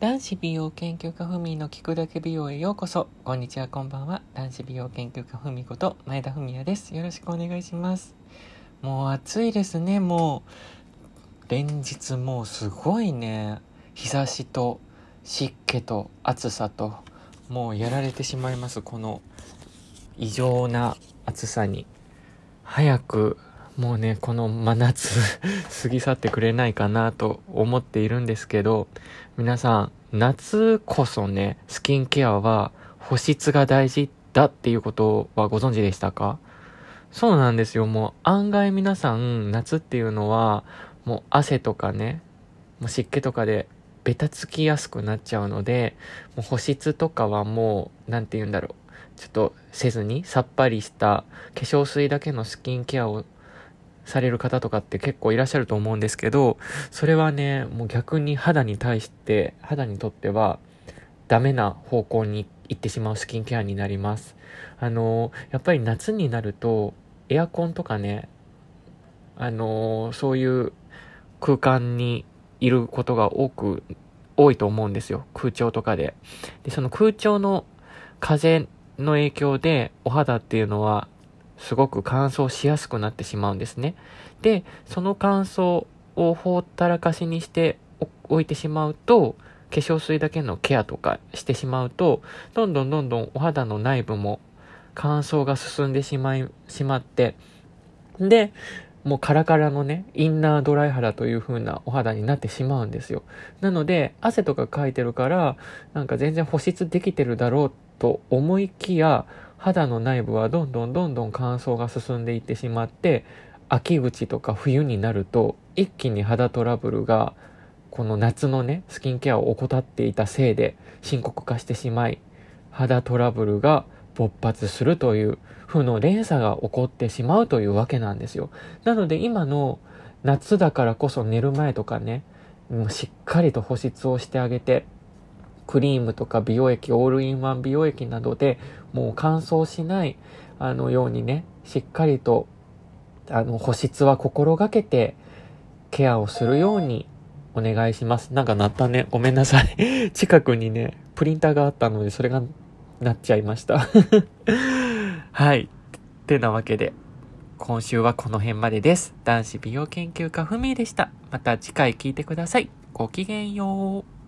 男子美容研究家ふみの聞くだけ美容へようこそ。こんにちは、こんばんは。男子美容研究家ふみこと前田文也です。よろしくお願いします。もう暑いですね、もう。連日もうすごいね、日差しと湿気と暑さと、もうやられてしまいます、この異常な暑さに。早くもうね、この真夏 過ぎ去ってくれないかなと思っているんですけど、皆さん、夏こそね、スキンケアは保湿が大事だっていうことはご存知でしたか？そうなんですよ。もう案外皆さん、夏っていうのは、もう汗とかね、もう湿気とかでベタつきやすくなっちゃうので、もう保湿とかはもう、なんて言うんだろう。ちょっとせずにさっぱりした化粧水だけのスキンケアをされる方とかって結構いらっしゃると思うんですけど、それはね、もう逆に肌に対して、肌にとってはダメな方向に行ってしまうスキンケアになります。あの、やっぱり夏になると、エアコンとかね、あの、そういう空間にいることが多く、多いと思うんですよ。空調とかで。で、その空調の風の影響でお肌っていうのはすごく乾燥しやすくなってしまうんですね。で、その乾燥をほったらかしにしておいてしまうと、化粧水だけのケアとかしてしまうと、どんどんどんどんお肌の内部も乾燥が進んでしまい、しまって、で、もうカラカラのね、インナードライ肌という風なお肌になってしまうんですよ。なので、汗とかかいてるから、なんか全然保湿できてるだろうと思いきや、肌の内部はどんどんどんどん乾燥が進んでいってしまって、秋口とか冬になると、一気に肌トラブルが、この夏のね、スキンケアを怠っていたせいで深刻化してしまい、肌トラブルが勃発するという負の連鎖が起こってしまうというわけなんですよ。なので今の夏だからこそ寝る前とかね、しっかりと保湿をしてあげて、クリームとか美容液、オールインワン美容液などでもう乾燥しない、あのようにね、しっかりと、あの、保湿は心がけてケアをするようにお願いします。なんか鳴ったね。ごめんなさい。近くにね、プリンターがあったので、それがなっちゃいました。はい。ってなわけで、今週はこの辺までです。男子美容研究家ふみでした。また次回聞いてください。ごきげんよう。